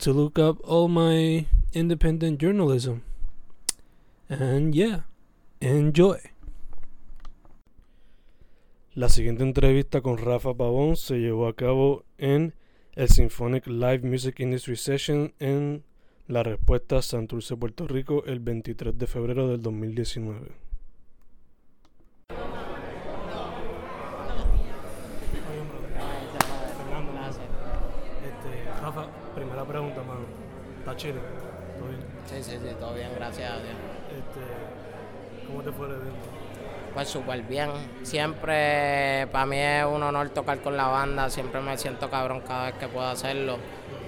to look up all my independent journalism. And yeah, enjoy. La siguiente entrevista con Rafa Pavón se llevó a cabo en el Symphonic Live Music Industry Session en La Respuesta Santurce, Puerto Rico, el 23 de febrero del 2019. Este, Rafa, primera pregunta, mano. ¿Está chile? ¿Todo bien? Sí, sí, sí, todo bien, gracias a Dios. Este, ¿Cómo te fue el evento? Pues súper bien. Siempre para mí es un honor tocar con la banda, siempre me siento cabrón cada vez que puedo hacerlo.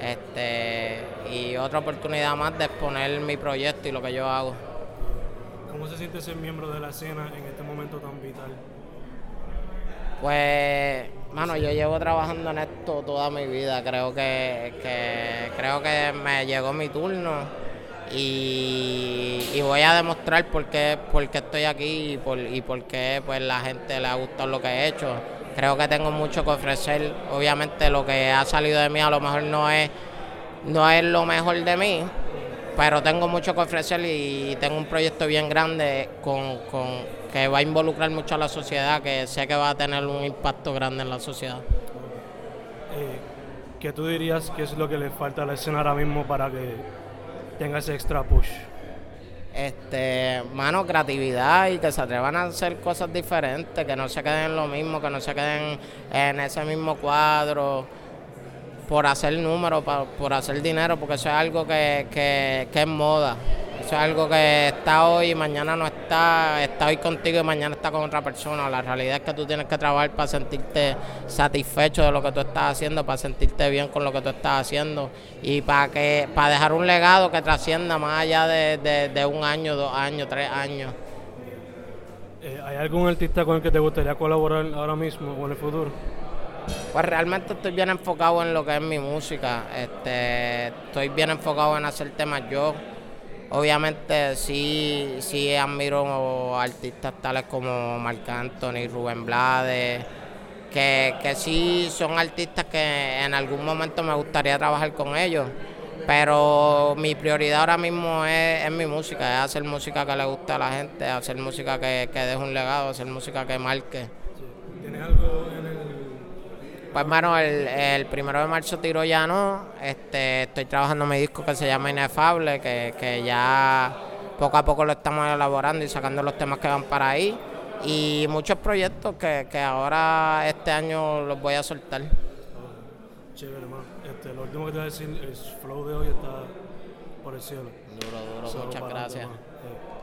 Este, y otra oportunidad más de exponer mi proyecto y lo que yo hago. ¿Cómo se siente ser miembro de la escena en este momento tan vital? Pues, mano, yo llevo trabajando en esto toda mi vida. Creo que, que creo que me llegó mi turno y, voy a demostrar por qué, por qué estoy aquí y por, y por qué pues, la gente le ha gustado lo que he hecho. Creo que tengo mucho que ofrecer. Obviamente lo que ha salido de mí a lo mejor no es, no es lo mejor de mí, pero tengo mucho que ofrecer y tengo un proyecto bien grande con, con, que va a involucrar mucho a la sociedad, que sé que va a tener un impacto grande en la sociedad. Eh, ¿Qué tú dirías que es lo que le falta a la escena ahora mismo para que tenga ese extra push? Este, mano, creatividad y que se atrevan a hacer cosas diferentes, que no se queden en lo mismo, que no se queden en ese mismo cuadro por hacer números, por hacer dinero, porque eso es algo que, que, que es moda. Eso es algo que está hoy y mañana no está, está hoy contigo y mañana está con otra persona. La realidad es que tú tienes que trabajar para sentirte satisfecho de lo que tú estás haciendo, para sentirte bien con lo que tú estás haciendo y para que para dejar un legado que trascienda más allá de, de, de un año, dos años, tres años. Eh, ¿Hay algún artista con el que te gustaría colaborar ahora mismo o en el futuro? Pues realmente estoy bien enfocado en lo que es mi música. Este, estoy bien enfocado en hacer temas yo. Obviamente sí, sí admiro artistas tales como Marc Anthony, Rubén Blades, que, que sí son artistas que en algún momento me gustaría trabajar con ellos. Pero mi prioridad ahora mismo es, es, mi música, es hacer música que le guste a la gente, hacer música que, que deje un legado, hacer música que marque. ¿Tienes algo en el pues bueno, el, el, primero de marzo tiro ya no. Este, estoy trabajando mi disco que se llama Inefable, que, que ya poco a poco lo estamos elaborando y sacando los temas que van para ahí. Y muchos proyectos que, que ahora este año los voy a soltar. Chévere, hermano. Este, lo último que te voy a decir, el flow de hoy está por el cielo. Duro, duro, Solo muchas gracias. Eh,